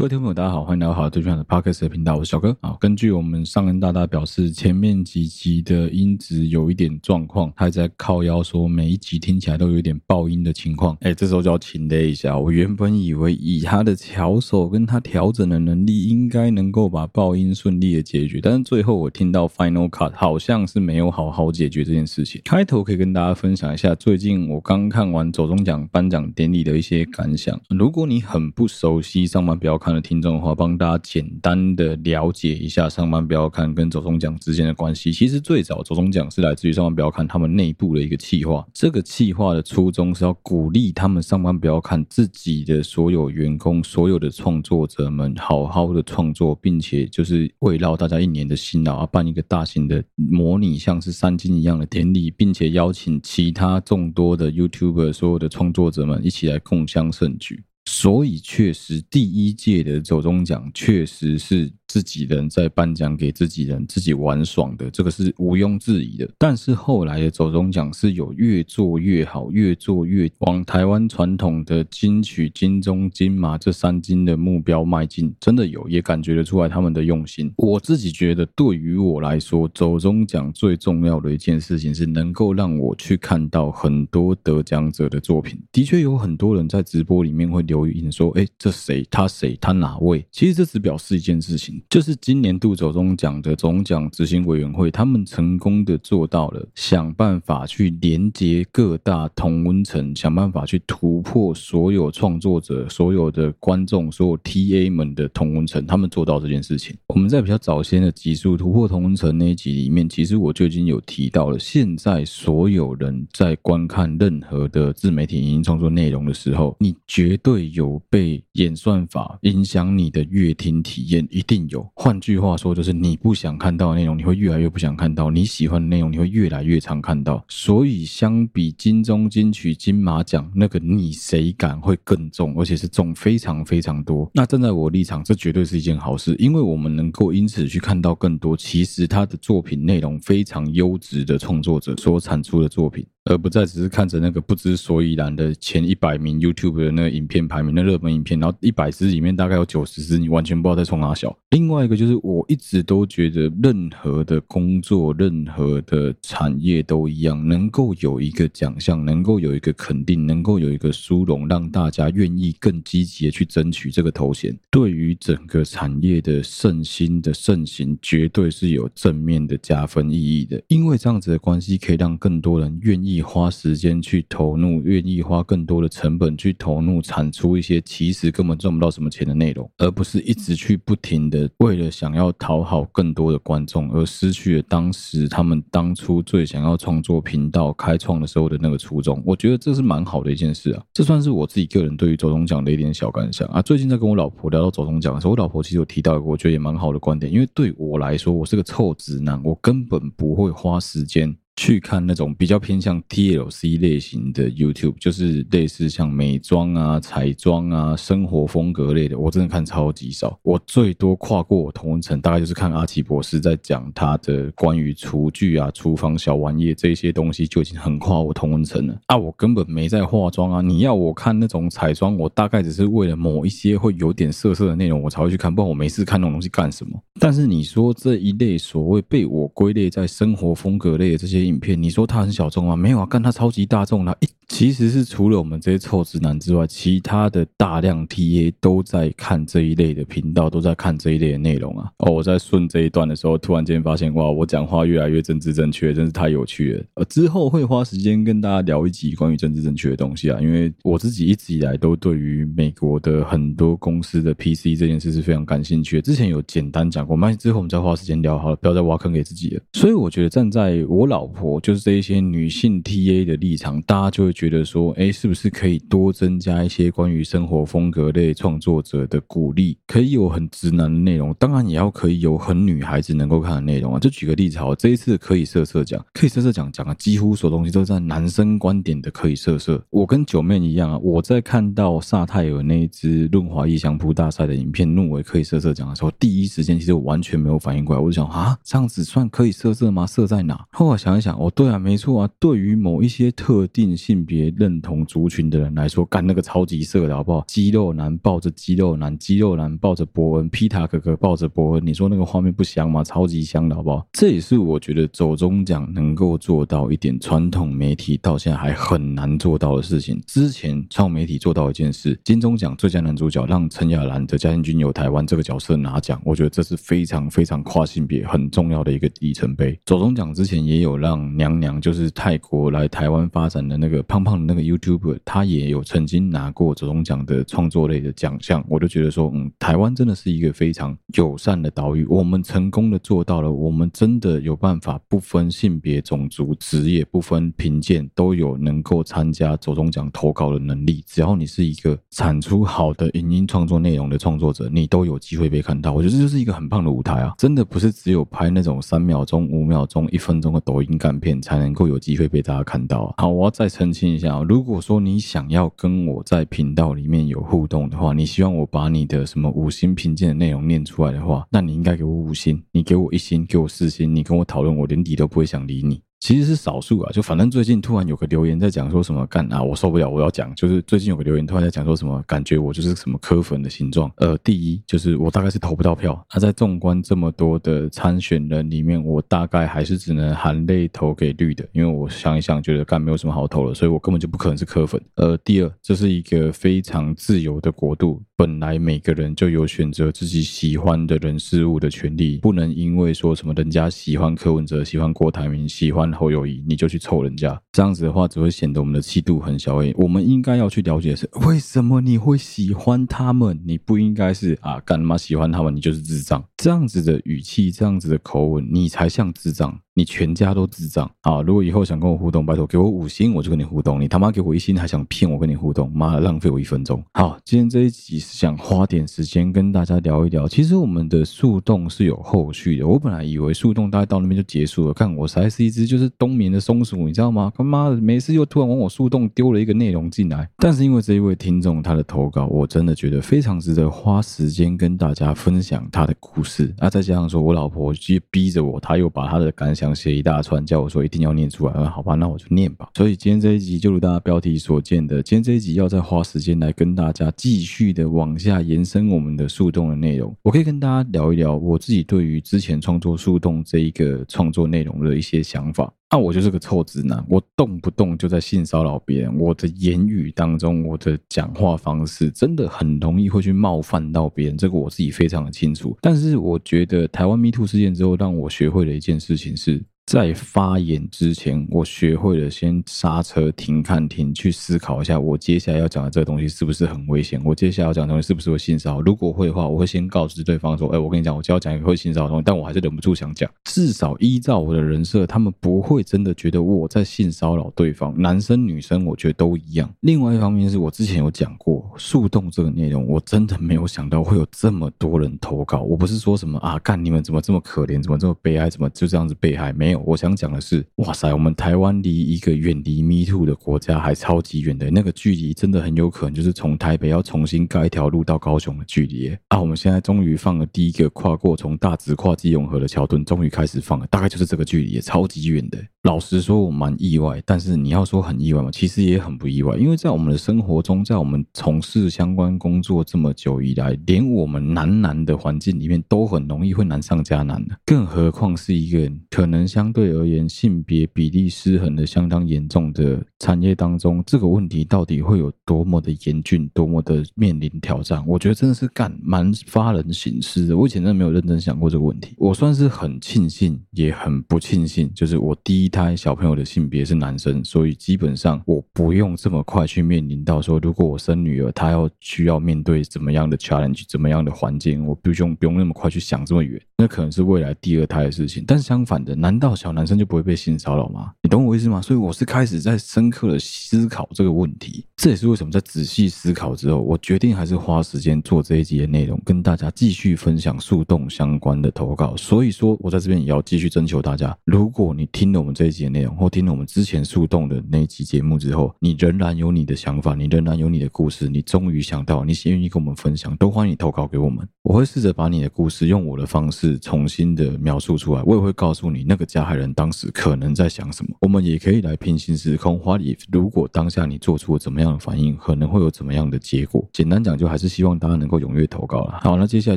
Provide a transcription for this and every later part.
各位听众朋友，大家好，欢迎来到好最炫的 Podcast 的频道，我是小哥。好，根据我们上恩大大表示，前面几集的音质有一点状况，他还在靠腰说每一集听起来都有点爆音的情况。哎，这时候就要请了一下。我原本以为以他的巧手跟他调整的能力，应该能够把爆音顺利的解决，但是最后我听到 Final Cut 好像是没有好好解决这件事情。开头可以跟大家分享一下，最近我刚看完走中奖颁奖典礼的一些感想。如果你很不熟悉上班不要看的听众的话，帮大家简单的了解一下上班不要看跟走钟奖之间的关系。其实最早走钟奖是来自于上班不要看他们内部的一个企划，这个企划的初衷是要鼓励他们上班不要看自己的所有员工、所有的创作者们好好的创作，并且就是围绕大家一年的辛劳，而办一个大型的模拟像是三金一样的典礼，并且邀请其他众多的 YouTuber 所有的创作者们一起来共襄盛举。所以，确实，第一届的走钟奖确实是。自己人在颁奖给自己人，自己玩爽的，这个是毋庸置疑的。但是后来的走中奖是有越做越好，越做越往台湾传统的金曲、金钟、金马这三金的目标迈进，真的有，也感觉得出来他们的用心。我自己觉得，对于我来说，走中奖最重要的一件事情是能够让我去看到很多得奖者的作品。的确有很多人在直播里面会留言说：“哎，这谁？他谁？他哪位？”其实这只表示一件事情。就是今年度走中奖的总奖执行委员会，他们成功的做到了想办法去连接各大同温层，想办法去突破所有创作者、所有的观众、所有 TA 们的同温层，他们做到这件事情。我们在比较早先的集数突破同温层那一集里面，其实我就已经有提到了，现在所有人在观看任何的自媒体影音创作内容的时候，你绝对有被演算法影响你的阅听体验，一定。有，换句话说，就是你不想看到的内容，你会越来越不想看到；你喜欢的内容，你会越来越常看到。所以，相比金钟、金曲、金马奖，那个你谁感会更重，而且是重非常非常多。那站在我立场，这绝对是一件好事，因为我们能够因此去看到更多其实他的作品内容非常优质的创作者所产出的作品。而不再只是看着那个不知所以然的前一百名 YouTube 的那个影片排名，那热门影片，然后一百支里面大概有九十支你完全不知道在冲哪小。另外一个就是，我一直都觉得，任何的工作、任何的产业都一样，能够有一个奖项，能够有一个肯定，能够有一个殊荣，让大家愿意更积极的去争取这个头衔，对于整个产业的盛行的盛行，绝对是有正面的加分意义的。因为这样子的关系，可以让更多人愿意。意花时间去投入，愿意花更多的成本去投入，产出一些其实根本赚不到什么钱的内容，而不是一直去不停的为了想要讨好更多的观众，而失去了当时他们当初最想要创作频道开创的时候的那个初衷。我觉得这是蛮好的一件事啊，这算是我自己个人对于走钟奖的一点小感想啊。最近在跟我老婆聊到走钟奖的时候，我老婆其实有提到一个我觉得也蛮好的观点，因为对我来说，我是个臭直男，我根本不会花时间。去看那种比较偏向 TLC 类型的 YouTube，就是类似像美妆啊、彩妆啊、生活风格类的，我真的看超级少。我最多跨过我同温层，大概就是看阿奇博士在讲他的关于厨具啊、厨房小玩意这些东西，就已经很跨我同温层了。啊，我根本没在化妆啊！你要我看那种彩妆，我大概只是为了某一些会有点色色的内容，我才会去看，不然我没事看那种东西干什么？但是你说这一类所谓被我归类在生活风格类的这些。影片，你说它很小众吗？没有啊，干它超级大众的。其实是除了我们这些臭直男之外，其他的大量 TA 都在看这一类的频道，都在看这一类的内容啊。哦，我在顺这一段的时候，突然间发现，哇，我讲话越来越政治正确，真是太有趣了。呃，之后会花时间跟大家聊一集关于政治正确的东西啊，因为我自己一直以来都对于美国的很多公司的 PC 这件事是非常感兴趣的。之前有简单讲过，那之后我们再花时间聊好了，不要再挖坑给自己了。所以我觉得站在我老婆就是这一些女性 TA 的立场，大家就会觉得说，哎，是不是可以多增加一些关于生活风格类创作者的鼓励？可以有很直男的内容，当然也要可以有很女孩子能够看的内容啊。就举个例子好，这一次可以色色奖，可以色色奖讲啊几乎所有东西都在男生观点的可以色色。我跟九妹一样啊，我在看到萨泰尔那一支润滑液香扑大赛的影片入围可以色色奖的时候，第一时间其实我完全没有反应过来，我就想啊，这样子算可以色色吗？色在哪？后来想想，哦，对啊，没错啊，对于某一些特定性别认同族群的人来说，干那个超级色的好不好？肌肉男抱着肌肉男，肌肉男抱着伯恩，皮塔哥哥抱着伯恩，你说那个画面不香吗？超级香的好不好？这也是我觉得走中奖能够做到一点传统媒体到现在还很难做到的事情。之前传统媒体做到一件事，金钟奖最佳男主角让陈亚兰的《家庭军有台湾》这个角色拿奖，我觉得这是非常非常跨性别很重要的一个里程碑。走中奖之前也有让让娘娘，就是泰国来台湾发展的那个胖胖的那个 YouTuber，他也有曾经拿过走钟奖的创作类的奖项。我就觉得说，嗯，台湾真的是一个非常友善的岛屿，我们成功的做到了，我们真的有办法不分性别、种族、职业，不分贫贱，都有能够参加走钟奖投稿的能力。只要你是一个产出好的影音创作内容的创作者，你都有机会被看到。我觉得这就是一个很棒的舞台啊！真的不是只有拍那种三秒钟、五秒钟、一分钟的抖音干片才能够有机会被大家看到啊。好，我要再澄清一下，如果说你想要跟我在频道里面有互动的话，你希望我把你的什么五星评鉴的内容念出来的话，那你应该给我五星，你给我一星，给我四星，你跟我讨论，我连理都不会想理你。其实是少数啊，就反正最近突然有个留言在讲说什么干啊，我受不了，我要讲，就是最近有个留言突然在讲说什么，感觉我就是什么磕粉的形状。呃，第一就是我大概是投不到票，那在纵观这么多的参选人里面，我大概还是只能含泪投给绿的，因为我想一想觉得干没有什么好投了，所以我根本就不可能是磕粉。呃，第二，这是一个非常自由的国度，本来每个人就有选择自己喜欢的人事物的权利，不能因为说什么人家喜欢柯文哲，喜欢郭台铭，喜欢。侯友宜，你就去凑人家，这样子的话只会显得我们的气度很小。诶，我们应该要去了解的是为什么你会喜欢他们？你不应该是啊，干嘛喜欢他们？你就是智障。这样子的语气，这样子的口吻，你才像智障。你全家都智障啊！如果以后想跟我互动，拜托给我五星，我就跟你互动。你他妈给我一星，还想骗我跟你互动？妈的，浪费我一分钟。好，今天这一集是想花点时间跟大家聊一聊。其实我们的树洞是有后续的。我本来以为树洞大概到那边就结束了，看我才是一只就是冬眠的松鼠，你知道吗？他妈的，每次又突然往我树洞丢了一个内容进来。但是因为这一位听众他的投稿，我真的觉得非常值得花时间跟大家分享他的故事。啊，再加上说我老婆其实逼着我，他又把他的感想。写一大串，叫我说一定要念出来。嗯，好吧，那我就念吧。所以今天这一集就如大家标题所见的，今天这一集要再花时间来跟大家继续的往下延伸我们的树洞的内容。我可以跟大家聊一聊我自己对于之前创作树洞这一个创作内容的一些想法。那我就是个臭直男，我动不动就在性骚扰别人。我的言语当中，我的讲话方式真的很容易会去冒犯到别人，这个我自己非常的清楚。但是我觉得台湾 MeToo 事件之后，让我学会了一件事情是。在发言之前，我学会了先刹车、停、看、停，去思考一下，我接下来要讲的这个东西是不是很危险？我接下来要讲的东西是不是会性骚扰？如果会的话，我会先告知对方说：“哎，我跟你讲，我就要讲一个会性骚扰的东西。”但我还是忍不住想讲，至少依照我的人设，他们不会真的觉得我在性骚扰对方。男生女生，我觉得都一样。另外一方面是我之前有讲过树洞这个内容，我真的没有想到会有这么多人投稿。我不是说什么啊，干你们怎么这么可怜，怎么这么悲哀，怎么就这样子被害？没我想讲的是，哇塞，我们台湾离一个远离 Me Too 的国家还超级远的，那个距离真的很有可能就是从台北要重新盖一条路到高雄的距离。啊，我们现在终于放了第一个跨过从大直跨基隆河的桥墩，终于开始放了，大概就是这个距离，超级远的。老实说，我蛮意外，但是你要说很意外嘛，其实也很不意外，因为在我们的生活中，在我们从事相关工作这么久以来，连我们男男的环境里面都很容易会难上加难的，更何况是一个可能相对而言性别比例失衡的相当严重的产业当中，这个问题到底会有多么的严峻，多么的面临挑战？我觉得真的是干蛮发人省思的。我以前真的没有认真想过这个问题。我算是很庆幸，也很不庆幸，就是我第一胎小朋友的性别是男生，所以基本上我不用这么快去面临到说，如果我生女儿，她要需要面对怎么样的 challenge，怎么样的环境，我不用不用那么快去想这么远。那可能是未来第二胎的事情。但相反的，难道小男生就不会被性骚扰吗？你懂我意思吗？所以我是开始在深刻的思考这个问题。这也是为什么在仔细思考之后，我决定还是花时间做这一集的内容，跟大家继续分享树洞相关的投稿。所以说，我在这边也要继续征求大家，如果你听了我们这一集的内容，或听了我们之前树洞的那一集节目之后，你仍然有你的想法，你仍然有你的故事，你终于想到，你愿意跟我们分享，都欢迎你投稿给我们。我会试着把你的故事用我的方式重新的描述出来，我也会告诉你那个加害人当时可能在想什么。我们也可以来平行时空，What if，如果当下你做出了怎么样的反应，可能会有怎么样的结果？简单讲，就还是希望大家能够踊跃投稿了。好，那接下来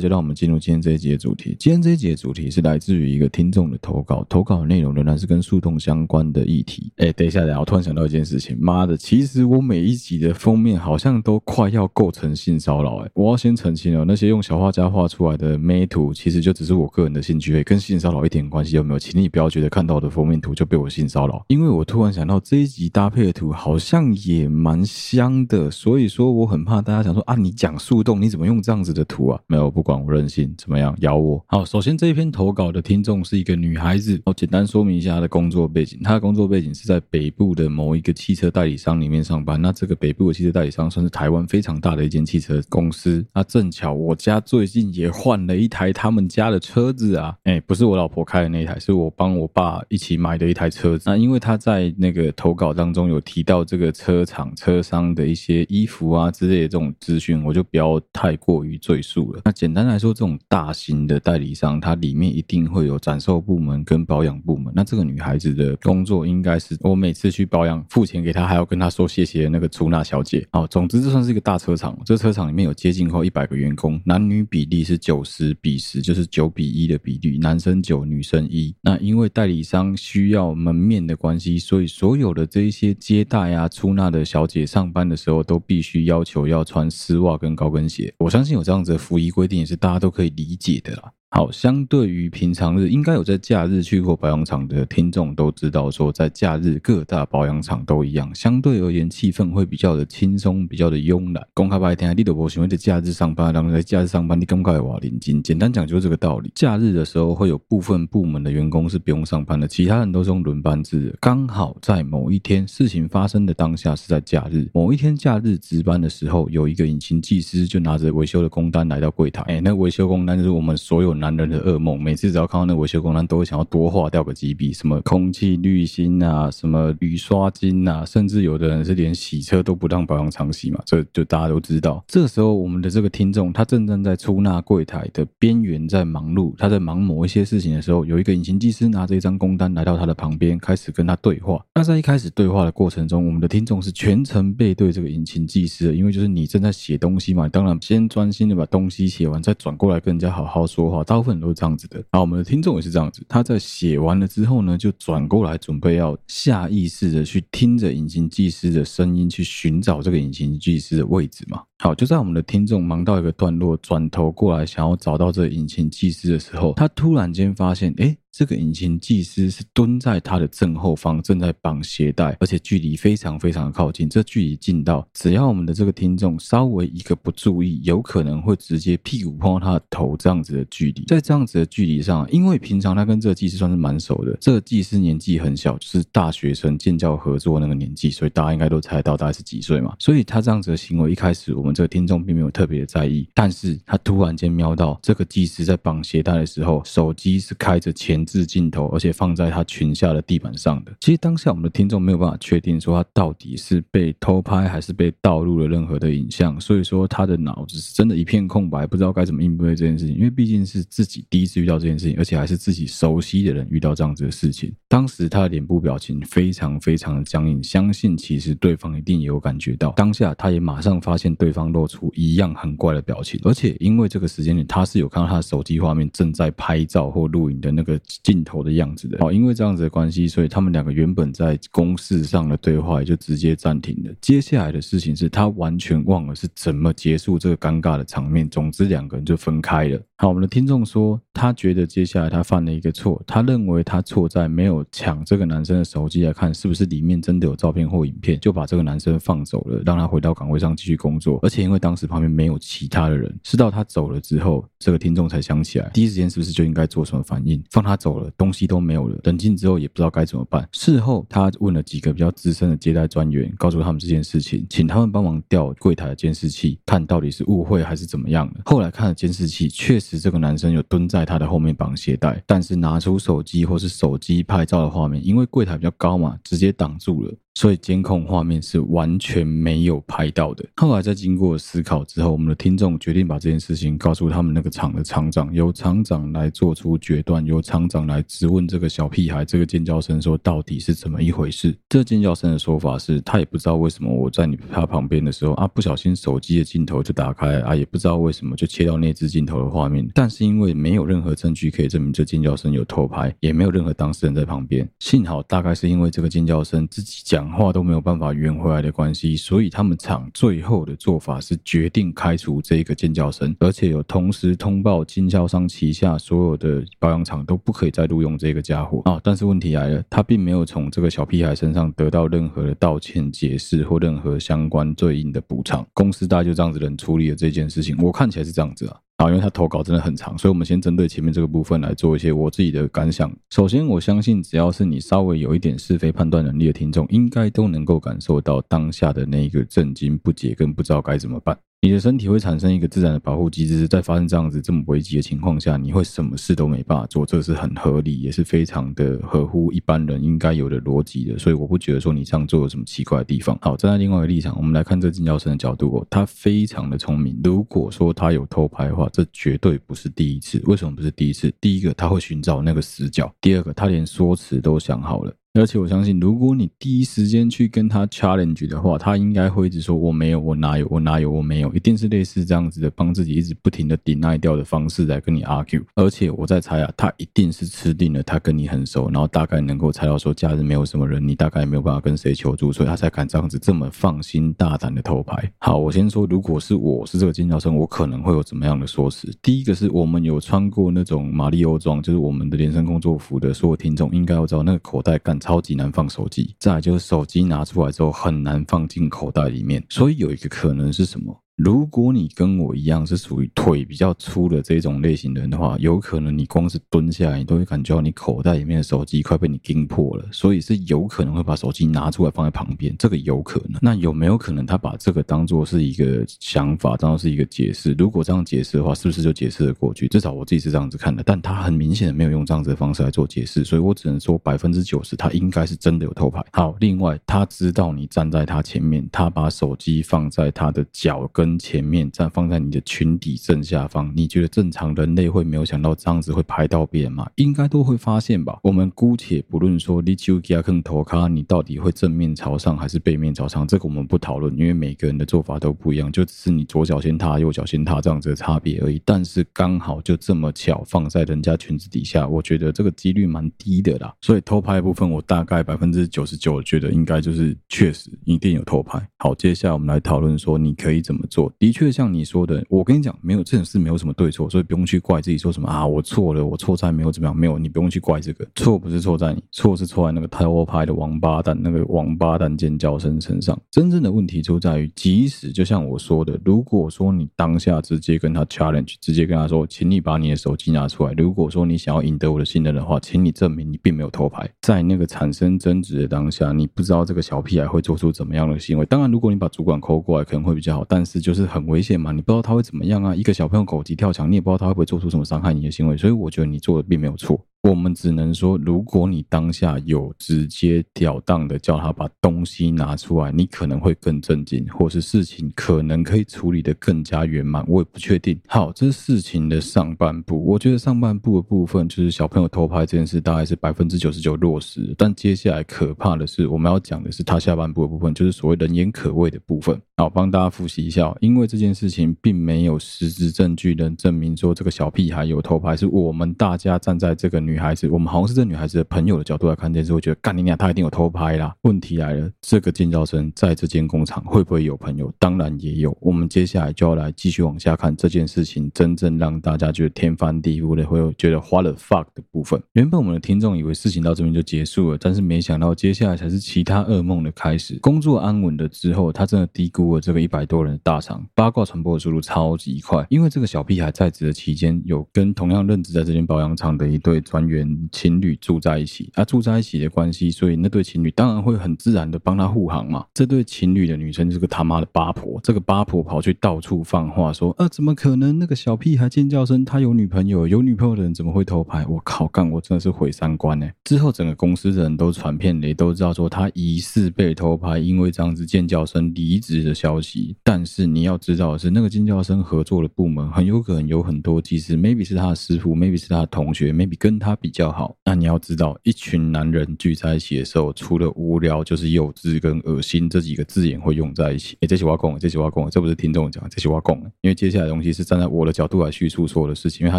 就让我们进入今天这一集的主题。今天这一集的主题是来自于一个听众的投稿，投稿的内容仍然是跟树洞相关的议题。哎，等一下，等一下，我突然想到一件事情，妈的，其实我每一集的封面好像都快要构成性骚扰。哎，我要先澄清哦，那些用小画家画出来的美图，其实就只是我个人的兴趣，跟性骚扰一点关系都没有。请你不要觉得看到我的封面图就被我性骚扰，因为我突然想到这一集搭配的图好像也蛮香的，所以说我很怕大家想说啊，你讲树洞，你怎么用这样子的图啊？没有，不管我任性，怎么样，咬我。好，首先这一篇投稿的听众是一个女孩子，我简单说明一下她的工作背景。他的工作背景是在北部的某一个汽车代理商里面上班。那这个北部的汽车代理商算是台湾非常大的一间汽车公司。那正巧我家最近也换了一台他们家的车子啊，哎，不是我老婆开的那一台，是我帮我爸一起买的一台车子。那因为他在那个投稿当中有提到这个车厂车商的一些衣服啊之类的这种资讯，我就不要太过于赘述了。那简单来说，这种大型的代理商，它里面一定会有展售部门跟保养部门。那这个女孩子的工作应该是我每次去保养付钱给他，还要跟他说谢谢那个出纳小姐。哦，总之这算是一个大车厂。这车厂里面有接近快一百个员工，男女比例是九十比十，就是九比一的比例，男生九，女生一。那因为代理商需要门面的关系，所以所有的这一些接待啊、出纳的小姐上班的时候都必须要求要穿丝袜跟高跟鞋。我相信有这样子的服仪规定也是大家都可以理解的啦。好，相对于平常日，应该有在假日去过保养厂的听众都知道，说在假日各大保养厂都一样，相对而言气氛会比较的轻松，比较的慵懒。公开白天，你都不喜欢在假日上班，然后在假日上班，你更快哇领金。简单讲就是这个道理。假日的时候会有部分部门的员工是不用上班的，其他人都是用轮班制。刚好在某一天事情发生的当下是在假日，某一天假日值班的时候，有一个引擎技师就拿着维修的工单来到柜台，哎，那维修工单就是我们所有男人的噩梦，每次只要看到那维修工单，都会想要多划掉个几笔，什么空气滤芯啊，什么雨刷巾啊，甚至有的人是连洗车都不让保养厂洗嘛，这就大家都知道。这时候，我们的这个听众他正站在出纳柜台的边缘，在忙碌，他在忙某一些事情的时候，有一个引擎技师拿着一张工单来到他的旁边，开始跟他对话。那在一开始对话的过程中，我们的听众是全程背对这个引擎技师的，因为就是你正在写东西嘛，当然先专心的把东西写完，再转过来跟人家好好说话。大部分都是这样子的，好我们的听众也是这样子，他在写完了之后呢，就转过来准备要下意识的去听着隐形技师的声音，去寻找这个隐形技师的位置嘛。好，就在我们的听众忙到一个段落，转头过来想要找到这个引擎技师的时候，他突然间发现，诶。这个引擎技师是蹲在他的正后方，正在绑鞋带，而且距离非常非常靠近。这距离近到，只要我们的这个听众稍微一个不注意，有可能会直接屁股碰到他的头这样子的距离。在这样子的距离上，因为平常他跟这个技师算是蛮熟的，这个技师年纪很小，就是大学生建教合作那个年纪，所以大家应该都猜到大概是几岁嘛。所以他这样子的行为，一开始我们这个听众并没有特别的在意，但是他突然间瞄到这个技师在绑鞋带的时候，手机是开着前。置镜头，而且放在他裙下的地板上的。其实当下我们的听众没有办法确定说他到底是被偷拍还是被盗录了任何的影像，所以说他的脑子是真的一片空白，不知道该怎么应对这件事情。因为毕竟是自己第一次遇到这件事情，而且还是自己熟悉的人遇到这样子的事情。当时他的脸部表情非常非常的僵硬，相信其实对方一定也有感觉到。当下他也马上发现对方露出一样很怪的表情，而且因为这个时间点他是有看到他的手机画面正在拍照或录影的那个。镜头的样子的，好，因为这样子的关系，所以他们两个原本在公事上的对话也就直接暂停了。接下来的事情是他完全忘了是怎么结束这个尴尬的场面，总之两个人就分开了。好，我们的听众说，他觉得接下来他犯了一个错，他认为他错在没有抢这个男生的手机来看是不是里面真的有照片或影片，就把这个男生放走了，让他回到岗位上继续工作。而且因为当时旁边没有其他的人，是到他走了之后，这个听众才想起来，第一时间是不是就应该做什么反应，放他走了，东西都没有了。冷静之后也不知道该怎么办。事后他问了几个比较资深的接待专员，告诉他们这件事情，请他们帮忙调柜台的监视器，看到底是误会还是怎么样的。后来看了监视器，确实这个男生有蹲在他的后面绑鞋带，但是拿出手机或是手机拍照的画面，因为柜台比较高嘛，直接挡住了。所以监控画面是完全没有拍到的。后来在经过思考之后，我们的听众决定把这件事情告诉他们那个厂的厂长，由厂长来做出决断，由厂长来质问这个小屁孩，这个尖叫声说到底是怎么一回事？这尖叫声的说法是他也不知道为什么我在你他旁边的时候啊，不小心手机的镜头就打开啊，也不知道为什么就切到那只镜头的画面，但是因为没有任何证据可以证明这尖叫声有偷拍，也没有任何当事人在旁边。幸好大概是因为这个尖叫声自己讲讲话都没有办法圆回来的关系，所以他们厂最后的做法是决定开除这一个尖叫声，而且有同时通报经销商旗下所有的保养厂都不可以再录用这个家伙啊。但是问题来了，他并没有从这个小屁孩身上得到任何的道歉、解释或任何相关对应的补偿。公司大概就这样子冷处理了这件事情，我看起来是这样子啊。因为他投稿真的很长，所以我们先针对前面这个部分来做一些我自己的感想。首先，我相信只要是你稍微有一点是非判断能力的听众，应该都能够感受到当下的那一个震惊、不解跟不知道该怎么办。你的身体会产生一个自然的保护机制，在发生这样子这么危急的情况下，你会什么事都没办法做，这是很合理，也是非常的合乎一般人应该有的逻辑的。所以我不觉得说你这样做有什么奇怪的地方。好，站在另外一个立场，我们来看这尖叫声的角度哦，他非常的聪明。如果说他有偷拍的话，这绝对不是第一次。为什么不是第一次？第一个他会寻找那个死角，第二个他连说辞都想好了。而且我相信，如果你第一时间去跟他 challenge 的话，他应该会一直说“我没有，我哪有，我哪有，我没有”，一定是类似这样子的，帮自己一直不停的 deny 掉的方式来跟你 argue。而且我在猜啊，他一定是吃定了，他跟你很熟，然后大概能够猜到说假日没有什么人，你大概也没有办法跟谁求助，所以他才敢这样子这么放心大胆的偷拍。好，我先说，如果是我是这个尖叫声，我可能会有怎么样的说辞？第一个是我们有穿过那种马里欧装，就是我们的连身工作服的所有听众应该要知道，那个口袋干。超级难放手机，再就是手机拿出来之后很难放进口袋里面，所以有一个可能是什么？如果你跟我一样是属于腿比较粗的这种类型的人的话，有可能你光是蹲下来，你都会感觉到你口袋里面的手机快被你盯破了，所以是有可能会把手机拿出来放在旁边，这个有可能。那有没有可能他把这个当做是一个想法，当做是一个解释？如果这样解释的话，是不是就解释了过去？至少我自己是这样子看的，但他很明显的没有用这样子的方式来做解释，所以我只能说百分之九十他应该是真的有偷拍。好，另外他知道你站在他前面，他把手机放在他的脚跟。跟前面站放在你的裙底正下方，你觉得正常人类会没有想到这样子会拍到别人吗？应该都会发现吧。我们姑且不论说你手机更头卡，你到底会正面朝上还是背面朝上，这个我们不讨论，因为每个人的做法都不一样，就只是你左脚先踏，右脚先踏这样子的差别而已。但是刚好就这么巧放在人家裙子底下，我觉得这个几率蛮低的啦。所以偷拍部分，我大概百分之九十九觉得应该就是确实一定有偷拍。好，接下来我们来讨论说你可以怎么做。的确像你说的，我跟你讲，没有这种事，没有什么对错，所以不用去怪自己说什么啊，我错了，我错在没有怎么样，没有，你不用去怪这个错，不是错在你，错是错在那个偷拍的王八蛋，那个王八蛋尖叫声身上。真正的问题就在于，即使就像我说的，如果说你当下直接跟他 challenge，直接跟他说，请你把你的手机拿出来。如果说你想要赢得我的信任的话，请你证明你并没有偷拍。在那个产生争执的当下，你不知道这个小屁孩会做出怎么样的行为。当然，如果你把主管扣过来，可能会比较好，但是。就是很危险嘛，你不知道他会怎么样啊！一个小朋友狗急跳墙，你也不知道他会不会做出什么伤害你的行为，所以我觉得你做的并没有错。我们只能说，如果你当下有直接了当的叫他把东西拿出来，你可能会更震惊，或是事情可能可以处理得更加圆满。我也不确定。好，这是事情的上半部，我觉得上半部的部分就是小朋友偷拍这件事，大概是百分之九十九落实。但接下来可怕的是，我们要讲的是他下半部的部分，就是所谓人言可畏的部分。好，帮大家复习一下，因为这件事情并没有实质证据能证明说这个小屁孩有偷拍，是我们大家站在这个女。孩子，我们好像是这女孩子的朋友的角度来看这件事，会觉得干你娘，她一定有偷拍啦。问题来了，这个尖叫声在这间工厂会不会有朋友？当然也有。我们接下来就要来继续往下看这件事情，真正让大家觉得天翻地覆的，会有觉得花了 fuck 的部分。原本我们的听众以为事情到这边就结束了，但是没想到接下来才是其他噩梦的开始。工作安稳了之后，他真的低估我这个一百多人的大厂，八卦传播的速度超级快。因为这个小屁孩在职的期间，有跟同样任职在这间保养厂的一对专员情侣住在一起，啊，住在一起的关系，所以那对情侣当然会很自然的帮他护航嘛。这对情侣的女生就是个他妈的八婆，这个八婆跑去到处放话说，啊，怎么可能？那个小屁孩尖叫声，他有女朋友，有女朋友的人怎么会偷拍？我靠，干我真的是毁三观呢。之后整个公司的人都传遍了，都知道说他疑似被偷拍，因为这样子尖叫声离职的消息。但是你要知道的是，那个尖叫声合作的部门很有可能有很多技师，maybe 是他的师傅，maybe 是他的同学，maybe 跟他比较好。那你要知道，一群男人聚在一起的时候，除了无聊就是幼稚跟恶心这几个字眼会用在一起。哎，这句话讲，这句话讲，这不是听众讲，这句话讲。因为接下来的东西是站在我的角度来叙述所有的事情，因为他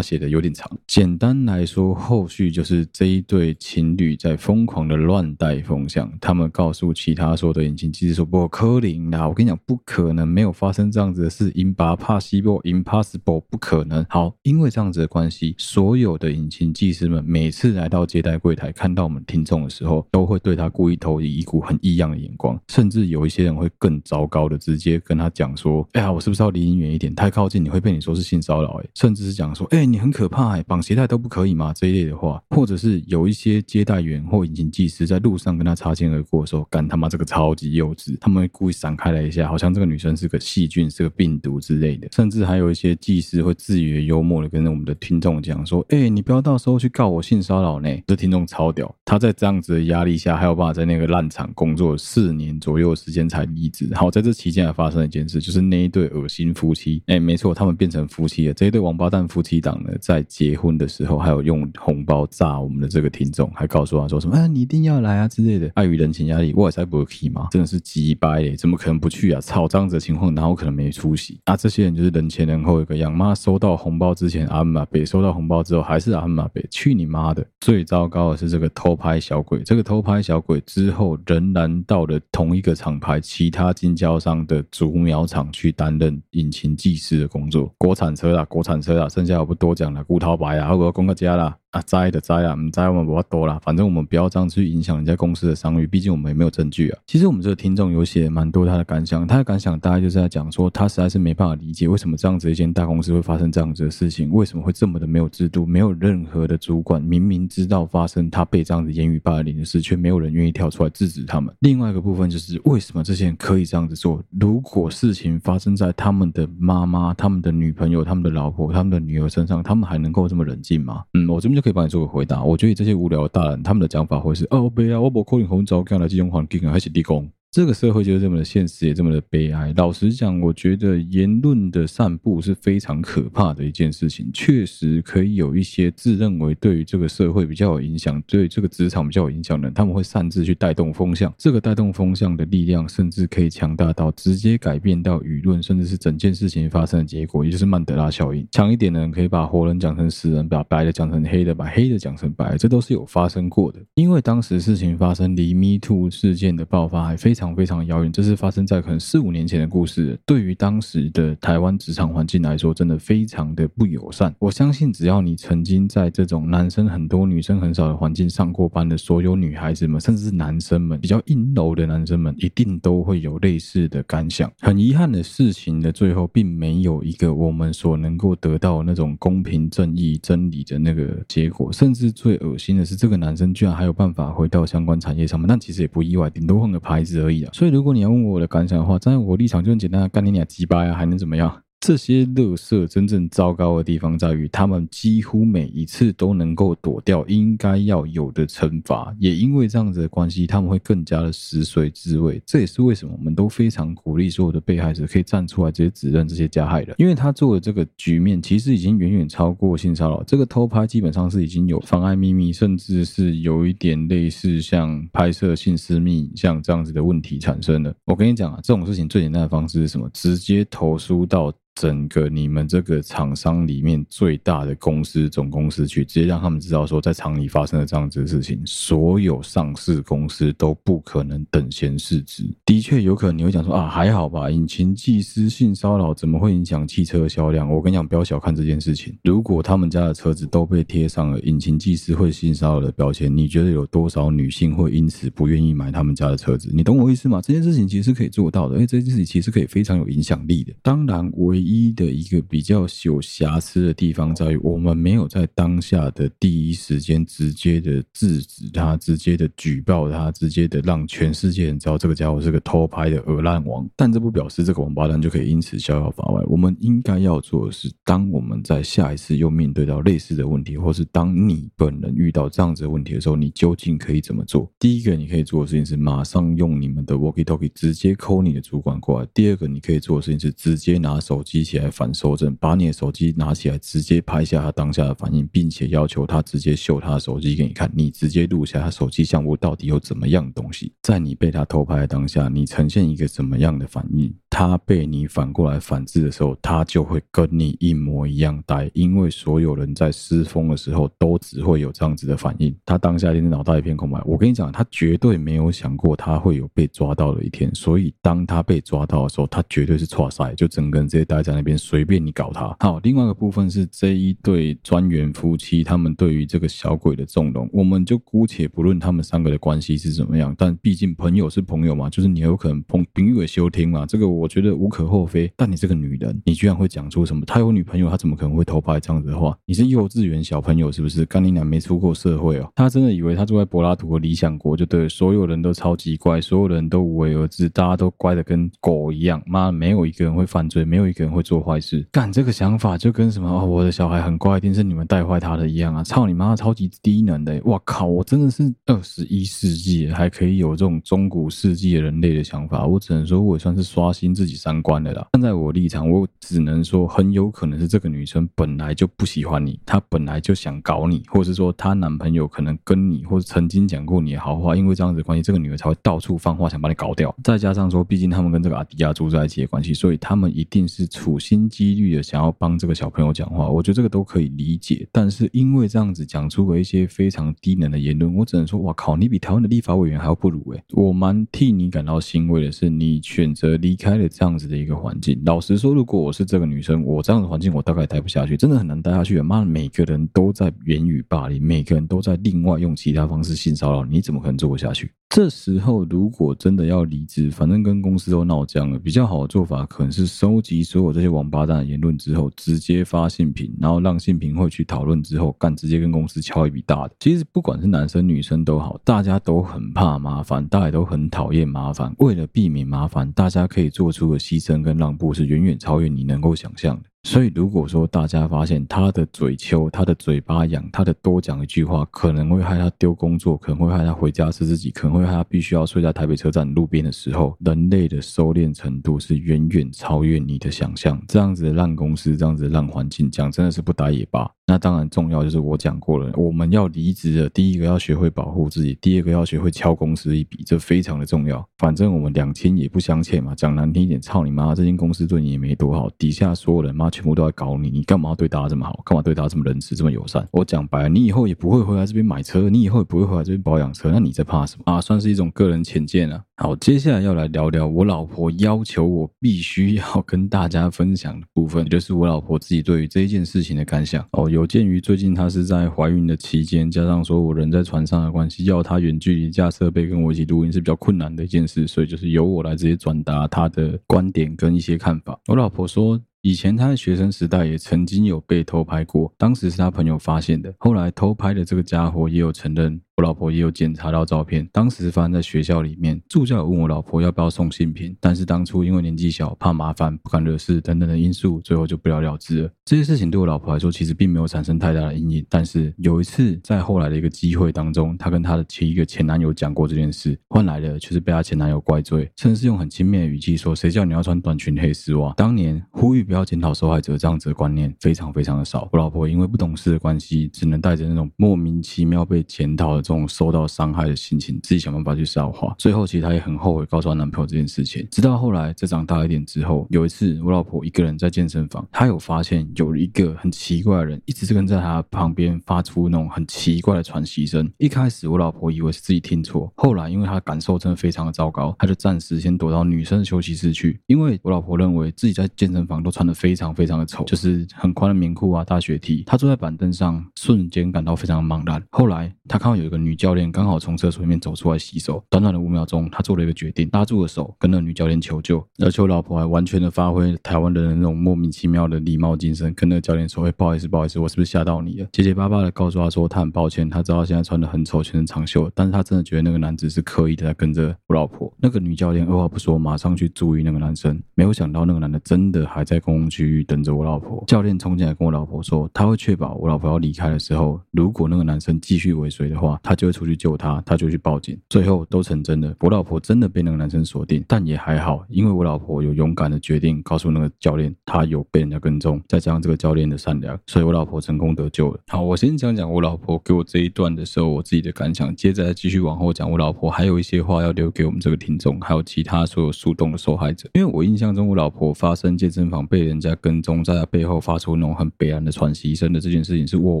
写的有点长。简单来说，后续就是这一对情侣在疯狂的乱带风向，他们告诉其他所有的眼睛技师说：“不柯林啊，我跟你讲，不可能，没有发生这样子的事，impossible，impossible，不可能。”好，因为这样子的关系，所有的引擎技师们每次来到接待柜台看到我们听众的时候，都会对他故意投以一股很异样的眼光，甚至有一些人会更糟糕的直接跟他讲说：“哎呀，我是不是要离你远一点？太靠近你会被你说是性骚扰。”哎，甚至是讲说：“哎，你很可怕，哎，绑鞋带都不可以吗？”这一类的话，或者是有一些接待员或引擎技师在路上跟他擦肩而过的时候，干他妈这个超级幼稚，他们会故意闪开了一下，好像这个女生是个细菌、是个病毒之类的。甚至还有一些技师会自以为幽默的跟我们的听众讲说：“哎，你不要到时候去告我性骚扰呢。”这听众超屌，他在这样子的压力下，还有办法在那个烂厂工作四年左右的时间才离职。好，在这期间还发生了一件事，就是那一对恶心夫妻，哎，没错，他们变成夫妻了。这一对王八蛋夫妻档呢，在结婚的时候还有用红包炸我们的这个听众，还告诉他说什么：“啊，你一定要来啊之类的。”碍于人情压力，我也才不会去嘛，真的是鸡掰耶，怎么可能不去啊？操，这样子情况然后可能没出息啊？这些人就是人前人后一个样，妈收到红包之前阿姆阿北，收到红包之后还是阿姆阿北，去你妈的！最糟糕的是这个偷拍小鬼，这个偷拍小鬼之后仍然到了同一个厂牌其他经销商的竹苗厂去担任引擎技师的工作，国产车啦，国产车啦，剩下我不多讲了，古陶白啊，我要公个家啦。啊，栽的栽啊，唔栽我们不要多啦。反正我们不要这样去影响人家公司的商誉，毕竟我们也没有证据啊。其实我们这个听众有写蛮多他的感想，他的感想大概就是在讲说，他实在是没办法理解为什么这样子一间大公司会发生这样子的事情，为什么会这么的没有制度，没有任何的主管，明明知道发生他被这样子言语霸凌的事，却没有人愿意跳出来制止他们。另外一个部分就是为什么这些人可以这样子做？如果事情发生在他们的妈妈、他们的女朋友、他们的老婆、他们的女儿身上，他们还能够这么冷静吗？嗯，我这边就可以帮你做个回答。我觉得这些无聊的大人，他们的讲法会是：哦，不要，我不可能红糟这样的这种环境啊，还是立功。这个社会就是这么的现实，也这么的悲哀。老实讲，我觉得言论的散布是非常可怕的一件事情。确实可以有一些自认为对于这个社会比较有影响，对这个职场比较有影响的人，他们会擅自去带动风向。这个带动风向的力量，甚至可以强大到直接改变到舆论，甚至是整件事情发生的结果，也就是曼德拉效应。强一点的人可以把活人讲成死人，把白的讲成黑的，把黑的讲成白，这都是有发生过的。因为当时事情发生，离 Me Too 事件的爆发还非常。非常遥远，这是发生在可能四五年前的故事。对于当时的台湾职场环境来说，真的非常的不友善。我相信，只要你曾经在这种男生很多、女生很少的环境上过班的所有女孩子们，甚至是男生们，比较阴柔的男生们，一定都会有类似的感想。很遗憾的事情的最后，并没有一个我们所能够得到那种公平正义、真理的那个结果。甚至最恶心的是，这个男生居然还有办法回到相关产业上面，但其实也不意外，顶多换个牌子而已。所以，如果你要问我的感想的话，站在我立场就很简单，干你俩鸡巴呀，还能怎么样？这些垃圾真正糟糕的地方在于，他们几乎每一次都能够躲掉应该要有的惩罚，也因为这样子的关系，他们会更加的食髓知味。这也是为什么我们都非常鼓励所有的被害者可以站出来直接指认这些加害人，因为他做的这个局面其实已经远远超过性骚扰。这个偷拍基本上是已经有妨碍秘密，甚至是有一点类似像拍摄性私密像这样子的问题产生了。我跟你讲啊，这种事情最简单的方式是什么？直接投诉到。整个你们这个厂商里面最大的公司总公司去，直接让他们知道说，在厂里发生了这样子的事情，所有上市公司都不可能等闲视之。的确有可能你会讲说啊，还好吧，引擎技师性骚扰怎么会影响汽车销量？我跟你讲，不要小看这件事情。如果他们家的车子都被贴上了引擎技师会性骚扰的标签，你觉得有多少女性会因此不愿意买他们家的车子？你懂我意思吗？这件事情其实是可以做到的，因为这件事情其实可以非常有影响力的。当然，唯一的一个比较有瑕疵的地方在于，我们没有在当下的第一时间直接的制止他，直接的举报他，直接的让全世界人知道这个家伙是个偷拍的鹅烂王。但这不表示这个王八蛋就可以因此逍遥法外。我们应该要做的是，当我们在下一次又面对到类似的问题，或是当你本人遇到这样子的问题的时候，你究竟可以怎么做？第一个，你可以做的事情是马上用你们的 walkie-talkie 直接扣你的主管过来。第二个，你可以做的事情是直接拿手机起来反收证，把你的手机拿起来，直接拍下他当下的反应，并且要求他直接秀他的手机给你看。你直接录下他手机相簿到底有怎么样的东西？在你被他偷拍的当下，你呈现一个怎么样的反应？他被你反过来反制的时候，他就会跟你一模一样呆，因为所有人在失风的时候都只会有这样子的反应。他当下一定脑袋一片空白。我跟你讲，他绝对没有想过他会有被抓到的一天。所以当他被抓到的时候，他绝对是挫赛，就整个人直接待在那边，随便你搞他。好，另外一个部分是这一对专员夫妻，他们对于这个小鬼的纵容，我们就姑且不论他们三个的关系是怎么样，但毕竟朋友是朋友嘛，就是你有可能朋朋友也休听嘛，这个我我觉得无可厚非。但你这个女人，你居然会讲出什么？他有女朋友，他怎么可能会偷拍这样子的话？你是幼稚园小朋友是不是？干你娘没出过社会哦。他真的以为他住在柏拉图的理想国就对，所有人都超级乖，所有人都无为而治，大家都乖的跟狗一样。妈，没有一个人会犯罪，没有一个人会做坏事。干这个想法就跟什么哦，我的小孩很乖，一定是你们带坏他的一样啊！操你妈，超级低能的！哇靠，我真的是二十一世纪还可以有这种中古世纪的人类的想法，我只能说我算是刷新自己三观的啦。站在我立场，我只能说很有可能是这个女生本来就不喜欢你，她本来就想搞你，或者是说她男朋友可能跟你或者曾经讲过你的好话，因为这样子关系，这个女的才会到处放话想把你搞掉。再加上说，毕竟他们跟这个阿迪亚住在一起的关系，所以他们一定是处心积虑的想要帮这个小朋友讲话。我觉得这个都可以理解，但是因为这样子讲出了一些非常低能的言论，我只能说，哇靠，你比台湾的立法委员还要不如诶、我蛮替你感到欣慰的是，你选择离开了这样子的一个环境。老实说，如果我是这个女生，我这样的环境我大概待不下去，真的很难待下去。妈的，每个人都在言语霸凌，每个人都在另外用其他方式性骚扰，你怎么可能做得下去？这时候如果真的要离职，反正跟公司都闹僵了，比较好的做法可能是收集所有这些王八蛋的言论之后，直接发信评，然后让信评会去讨论之后，干直接跟公司敲一笔大的。其实不管是男生女生都好，大家都很怕麻烦，大家都很讨厌麻烦。为了避免麻烦，大家可以做出的牺牲跟让步是远远超越你能够想象的。所以，如果说大家发现他的嘴丘，他的嘴巴痒，他的多讲一句话，可能会害他丢工作，可能会害他回家吃自己，可能会害他必须要睡在台北车站路边的时候，人类的收敛程度是远远超越你的想象。这样子的烂公司，这样子的烂环境，讲真的是不打也罢。那当然重要，就是我讲过了，我们要离职的，第一个要学会保护自己，第二个要学会敲公司一笔，这非常的重要。反正我们两清也不相欠嘛，讲难听一点，操你妈，这间公司对你也没多好，底下所有人妈全部都在搞你，你干嘛对大家这么好？干嘛对大家这么仁慈、这么友善？我讲白了，你以后也不会回来这边买车，你以后也不会回来这边保养车，那你在怕什么啊？算是一种个人浅见啊。好，接下来要来聊聊我老婆要求我必须要跟大家分享的部分，也就是我老婆自己对于这一件事情的感想。哦，有鉴于最近她是在怀孕的期间，加上说我人在船上的关系，要她远距离架设备跟我一起录音是比较困难的一件事，所以就是由我来直接转达她的观点跟一些看法。我老婆说，以前他的学生时代也曾经有被偷拍过，当时是他朋友发现的，后来偷拍的这个家伙也有承认。我老婆也有检查到照片，当时发生在学校里面。助教有问我老婆要不要送信品，但是当初因为年纪小，怕麻烦，不敢惹事等等的因素，最后就不了了之了。这些事情对我老婆来说，其实并没有产生太大的阴影。但是有一次，在后来的一个机会当中，她跟她的前一个前男友讲过这件事，换来的却是被她前男友怪罪，甚至是用很轻蔑的语气说：“谁叫你要穿短裙黑丝袜？”当年呼吁不要检讨受害者这样子的观念非常非常的少。我老婆因为不懂事的关系，只能带着那种莫名其妙被检讨的。种受到伤害的心情，自己想办法去消化。最后，其实她也很后悔告诉她男朋友这件事情。直到后来再长大一点之后，有一次我老婆一个人在健身房，她有发现有一个很奇怪的人一直是跟在她旁边，发出那种很奇怪的喘息声。一开始我老婆以为是自己听错，后来因为她感受真的非常的糟糕，她就暂时先躲到女生的休息室去。因为我老婆认为自己在健身房都穿的非常非常的丑，就是很宽的棉裤啊、大雪 T。她坐在板凳上，瞬间感到非常茫然。后来她看到有一个女教练刚好从厕所里面走出来洗手，短短的五秒钟，她做了一个决定，拉住了手，跟那个女教练求救，而且我老婆还完全的发挥台湾人的那种莫名其妙的礼貌精神，跟那个教练说：“哎，不好意思，不好意思，我是不是吓到你了？”结结巴巴的告诉他说：“他很抱歉，他知道现在穿的很丑，全身长袖，但是他真的觉得那个男子是刻意的在跟着我老婆。”那个女教练二话不说，马上去注意那个男生，没有想到那个男的真的还在公共区域等着我老婆。教练冲进来跟我老婆说：“他会确保我老婆要离开的时候，如果那个男生继续尾随的话，他就会出去救他，他就去报警。”最后都成真的，我老婆真的被那个男生锁定，但也还好，因为我老婆有勇敢的决定告诉那个教练，他有被人家跟踪，再加上这个教练的善良，所以我老婆成功得救了。好，我先讲讲我老婆给我这一段的时候我自己的感想，接着继续往后讲我老婆还有一些话要留给我们这个听众，还有其他所有树洞的受害者。因为我印象中我老婆发生健身房被人家跟踪，在她背后发出那种很悲哀的喘息声的这件事情，是我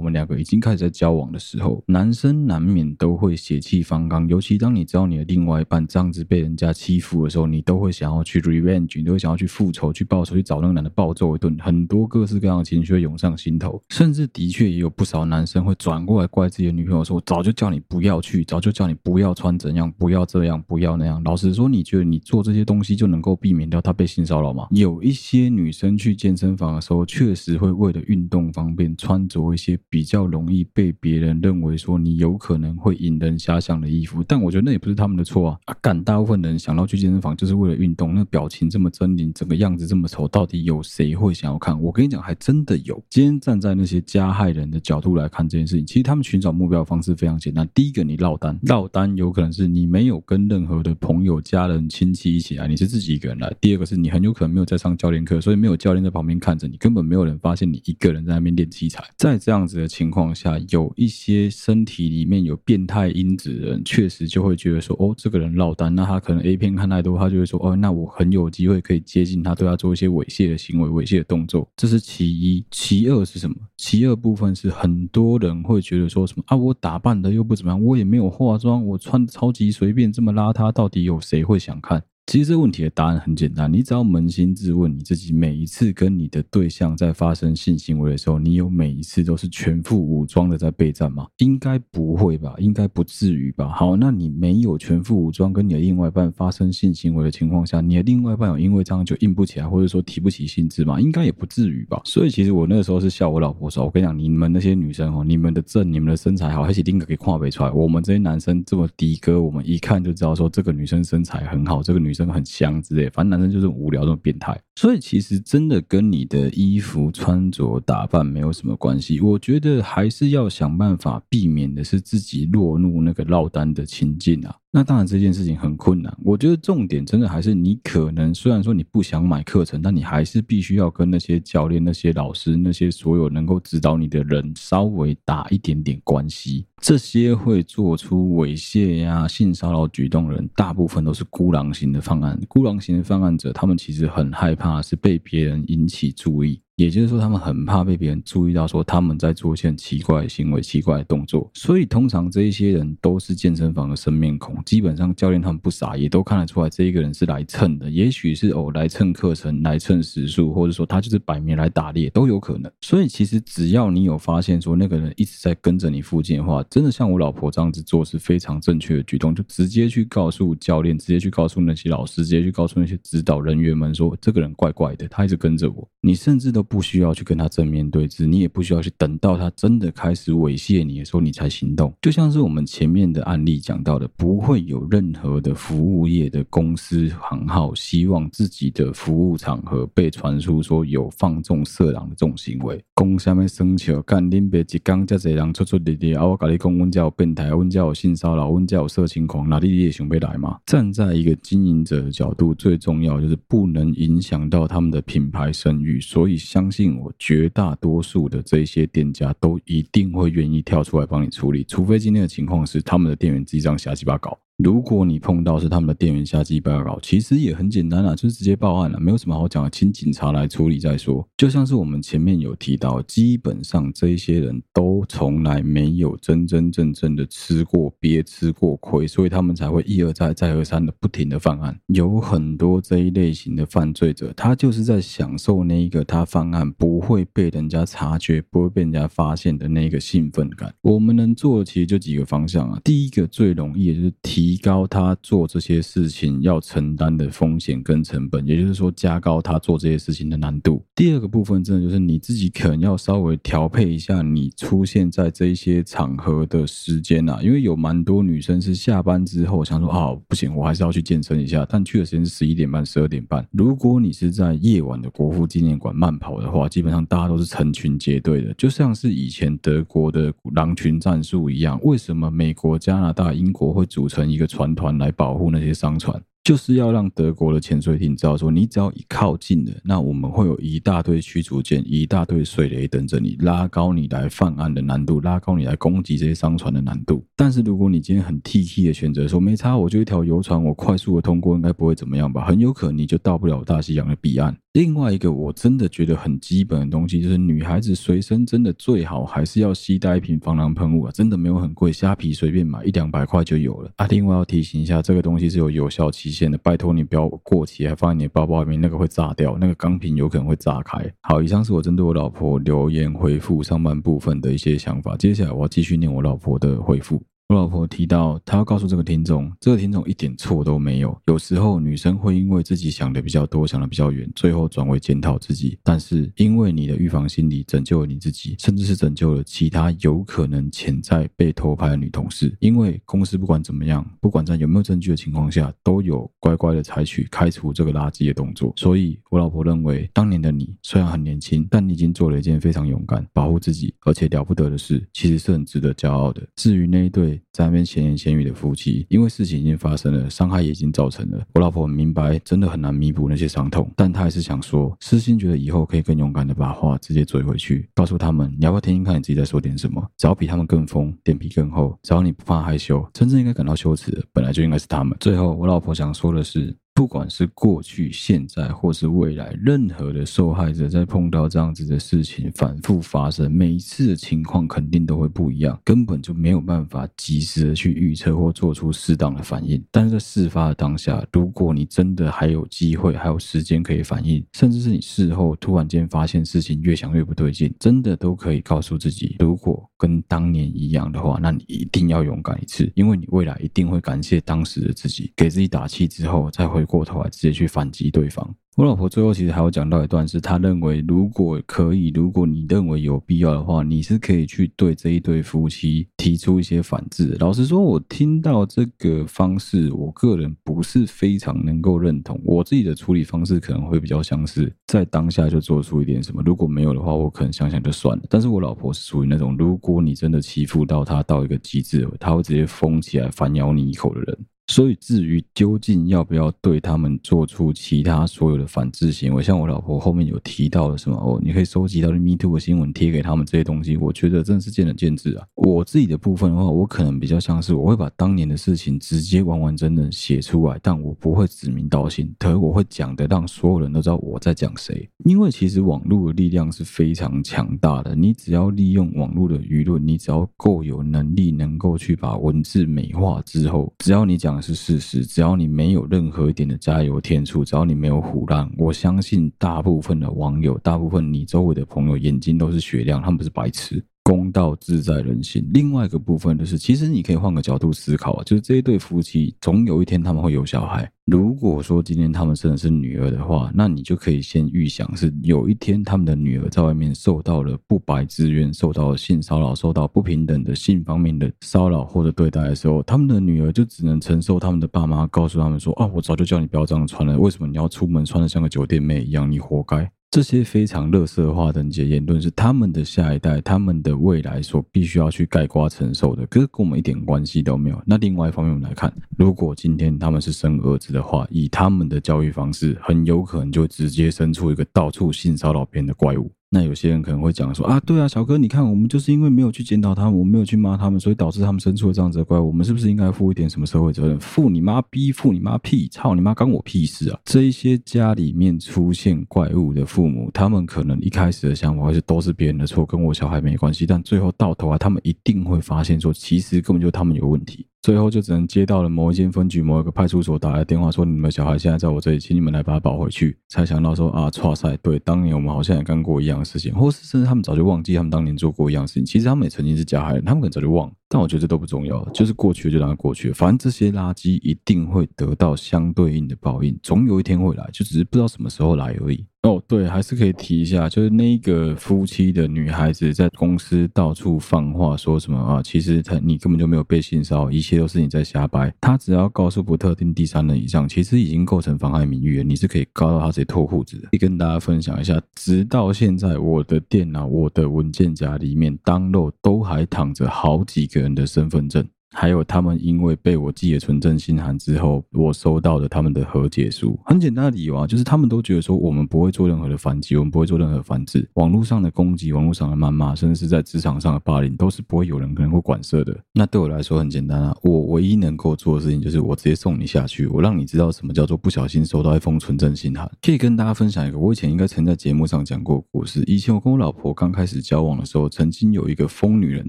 们两个已经开始在交往的时候，男生难免都会血气方刚，尤其当你知道你的另外一半这样子被人家欺负的时候，你都会想要去 revenge，你都会想要去复仇、去报仇、去找那个男的暴揍一顿，很多各式各样的情绪会涌上心头，甚至的确也有不少男生会转过来怪自己的女朋友说：“我早就叫你不要去，早就叫你不要穿怎样，不要这样，不要那样。”老实说，你觉得你做这些东西就能够避免掉他被性骚扰吗？有一些女生去健身房的时候，确实会为了运动方便，穿着一些比较容易被别人认为说你有可能会引人遐想的衣服，但我觉得那也不是他们的错啊！啊，干，大部分人想到去健身房就是为了运动，那表情这么狰狞，整个样子这么丑，到底有谁会想要看？我跟你讲，还真的有。今天站在那些加害人的角度来看这件事情，其实他们寻找目标的方式非常简单。第一个，你落单，落单有可能是你没有跟任何的朋友、家人、亲戚一起来，你是自己一个人来。第二个是你很有可能没有在上教练课，所以没有教练在旁边看着你，根本没有人发现你一个人在那边练器材。在这样子的情况下，有一些身体里面有变态因子的人，确实就会觉得说，哦，这个人落单，那他可能 A 片看太多，他就会说，哦，那我很有机会可以接近他，对他做一些猥亵的行为、猥亵的动作。这是其一。其二是什么？其二部分是很多人会觉得说什么啊，我打扮的又不怎么样，我也没有化妆，我穿的超级随便，这么邋遢，到底有谁会想看？其实这问题的答案很简单，你只要扪心自问你自己，每一次跟你的对象在发生性行为的时候，你有每一次都是全副武装的在备战吗？应该不会吧，应该不至于吧。好，那你没有全副武装跟你的另外一半发生性行为的情况下，你的另外一半有因为这样就硬不起来，或者说提不起兴致吗？应该也不至于吧。所以其实我那时候是笑我老婆说，我跟你讲，你们那些女生哦，你们的正，你们的身材好，还是另一个可以跨背出来。我们这些男生这么的哥，我们一看就知道说这个女生身材很好，这个女真的很香之类，反正男生就是无聊这种变态，所以其实真的跟你的衣服穿着打扮没有什么关系。我觉得还是要想办法避免的是自己落入那个落单的情境啊。那当然这件事情很困难，我觉得重点真的还是你可能虽然说你不想买课程，但你还是必须要跟那些教练、那些老师、那些所有能够指导你的人稍微打一点点关系。这些会做出猥亵呀、性骚扰举动的人，大部分都是孤狼型的犯案。孤狼型的犯案者，他们其实很害怕是被别人引起注意。也就是说，他们很怕被别人注意到，说他们在做一些奇怪的行为、奇怪的动作。所以，通常这一些人都是健身房的生面孔。基本上，教练他们不傻，也都看得出来，这一个人是来蹭的。也许是哦，来蹭课程、来蹭时数，或者说他就是摆明来打猎，都有可能。所以，其实只要你有发现说那个人一直在跟着你附近的话，真的像我老婆这样子做是非常正确的举动，就直接去告诉教练，直接去告诉那些老师，直接去告诉那些指导人员们说，这个人怪怪的，他一直跟着我。你甚至都。不需要去跟他正面对峙，你也不需要去等到他真的开始猥亵你的时候，你才行动。就像是我们前面的案例讲到的，不会有任何的服务业的公司行号希望自己的服务场合被传出说有放纵色狼的这种行为。公下面生气，干恁别一刚这人出出滴滴，啊，我跟你讲，阮家有变态，阮家有性骚扰，阮家有色情狂，哪里也想被来吗？站在一个经营者的角度，最重要就是不能影响到他们的品牌声誉，所以相信我，绝大多数的这些店家都一定会愿意跳出来帮你处理，除非今天的情况是他们的店员自己这样瞎鸡巴搞。如果你碰到是他们的店员瞎鸡巴搞，其实也很简单啊，就是直接报案了，没有什么好讲的，请警察来处理再说。就像是我们前面有提到，基本上这些人都从来没有真真正正的吃过鳖、吃过亏，所以他们才会一而再、再而三的不停的犯案。有很多这一类型的犯罪者，他就是在享受那一个他犯案不会被人家察觉、不会被人家发现的那个兴奋感。我们能做的其实就几个方向啊，第一个最容易的就是提。提高他做这些事情要承担的风险跟成本，也就是说，加高他做这些事情的难度。第二个部分，真的就是你自己可能要稍微调配一下你出现在这些场合的时间啊，因为有蛮多女生是下班之后想说啊，不行，我还是要去健身一下，但去的时间是十一点半、十二点半。如果你是在夜晚的国父纪念馆慢跑的话，基本上大家都是成群结队的，就像是以前德国的狼群战术一样。为什么美国、加拿大、英国会组成一个船团来保护那些商船，就是要让德国的潜水艇知道说，你只要一靠近了，那我们会有一大堆驱逐舰、一大堆水雷等着你，拉高你来犯案的难度，拉高你来攻击这些商船的难度。但是如果你今天很 T T 的选择说，没差，我就一条游船，我快速的通过，应该不会怎么样吧？很有可能你就到不了大西洋的彼岸。另外一个我真的觉得很基本的东西，就是女孩子随身真的最好还是要携带一瓶防狼喷雾啊，真的没有很贵，虾皮随便买一两百块就有了啊。另外要提醒一下，这个东西是有有效期限的，拜托你不要过期还放在你的包包里面，那个会炸掉，那个钢瓶有可能会炸开。好，以上是我针对我老婆留言回复上半部分的一些想法，接下来我要继续念我老婆的回复。我老婆提到，她要告诉这个听众，这个听众一点错都没有。有时候女生会因为自己想的比较多，想的比较远，最后转为检讨自己。但是因为你的预防心理，拯救了你自己，甚至是拯救了其他有可能潜在被偷拍的女同事。因为公司不管怎么样，不管在有没有证据的情况下，都有乖乖的采取开除这个垃圾的动作。所以我老婆认为，当年的你虽然很年轻，但你已经做了一件非常勇敢、保护自己，而且了不得的事，其实是很值得骄傲的。至于那一对。在那边闲言闲语的夫妻，因为事情已经发生了，伤害也已经造成了。我老婆很明白，真的很难弥补那些伤痛，但她还是想说，私心觉得以后可以更勇敢的把话直接追回去，告诉他们，你要不要听听看你自己在说点什么？只要比他们更疯，脸皮更厚，只要你不怕害羞，真正应该感到羞耻的，本来就应该是他们。最后，我老婆想说的是。不管是过去、现在，或是未来，任何的受害者在碰到这样子的事情反复发生，每一次的情况肯定都会不一样，根本就没有办法及时的去预测或做出适当的反应。但是在事发的当下，如果你真的还有机会、还有时间可以反应，甚至是你事后突然间发现事情越想越不对劲，真的都可以告诉自己，如果跟当年一样的话，那你一定要勇敢一次，因为你未来一定会感谢当时的自己，给自己打气之后再回过头来直接去反击对方。我老婆最后其实还有讲到一段，是她认为如果可以，如果你认为有必要的话，你是可以去对这一对夫妻提出一些反制。老实说，我听到这个方式，我个人不是非常能够认同。我自己的处理方式可能会比较像是在当下就做出一点什么，如果没有的话，我可能想想就算了。但是我老婆是属于那种，如果你真的欺负到她到一个极致，她会直接疯起来反咬你一口的人。所以，至于究竟要不要对他们做出其他所有的反制行为，像我老婆后面有提到的什么哦，你可以收集到的 Me Too 的新闻贴给他们这些东西，我觉得真的是见仁见智啊。我自己的部分的话，我可能比较像是我会把当年的事情直接完完整整写出来，但我不会指名道姓，可我会讲的让所有人都知道我在讲谁。因为其实网络的力量是非常强大的，你只要利用网络的舆论，你只要够有能力，能够去把文字美化之后，只要你讲。是事实，只要你没有任何一点的加油添醋，只要你没有胡乱，我相信大部分的网友，大部分你周围的朋友眼睛都是雪亮，他们不是白痴。公道自在人心。另外一个部分就是，其实你可以换个角度思考，就是这一对夫妻总有一天他们会有小孩。如果说今天他们生的是女儿的话，那你就可以先预想，是有一天他们的女儿在外面受到了不白之冤，受到性骚扰，受到不平等的性方面的骚扰或者对待的时候，他们的女儿就只能承受他们的爸妈告诉他们说：“啊，我早就叫你不要这样穿了，为什么你要出门穿得像个酒店妹一样？你活该。”这些非常垃圾化等级的言论是他们的下一代、他们的未来所必须要去盖瓜承受的，可是跟我们一点关系都没有。那另外一方面，我们来看，如果今天他们是生儿子的话，以他们的教育方式，很有可能就直接生出一个到处性骚扰别人的怪物。那有些人可能会讲说啊，对啊，小哥，你看我们就是因为没有去检讨他们，我们没有去骂他们，所以导致他们生出了这样子的怪物。我们是不是应该负一点什么社会责任？负你妈逼，负你妈屁，操你妈，关我屁事啊！这一些家里面出现怪物的父母，他们可能一开始的想法是都是别人的错，跟我小孩没关系。但最后到头来，他们一定会发现说，其实根本就他们有问题。最后就只能接到了某一间分局某一个派出所打来电话，说你们小孩现在在我这里，请你们来把他保回去。才想到说啊，错赛，对，当年我们好像也干过一样的事情，或是甚至他们早就忘记他们当年做过一样的事情。其实他们也曾经是加害人，他们可能早就忘了。但我觉得这都不重要，就是过去就让它过去。反正这些垃圾一定会得到相对应的报应，总有一天会来，就只是不知道什么时候来而已。哦，对，还是可以提一下，就是那个夫妻的女孩子在公司到处放话，说什么啊？其实她你根本就没有被性骚扰，一切都是你在瞎掰。她只要告诉不特定第三人以上，其实已经构成妨害名誉了，你是可以告到她直接脱裤子的。可以跟大家分享一下，直到现在，我的电脑、我的文件夹里面 download 都还躺着好几个人的身份证。还有他们因为被我寄了存证信函之后，我收到了他们的和解书。很简单的理由啊，就是他们都觉得说我们不会做任何的反击，我们不会做任何反制。网络上的攻击、网络上的谩骂，甚至是在职场上的霸凌，都是不会有人可能会管涉的。那对我来说很简单啊，我唯一能够做的事情就是我直接送你下去，我让你知道什么叫做不小心收到一封存证信函。可以跟大家分享一个，我以前应该曾在节目上讲过故事。以前我跟我老婆刚开始交往的时候，曾经有一个疯女人，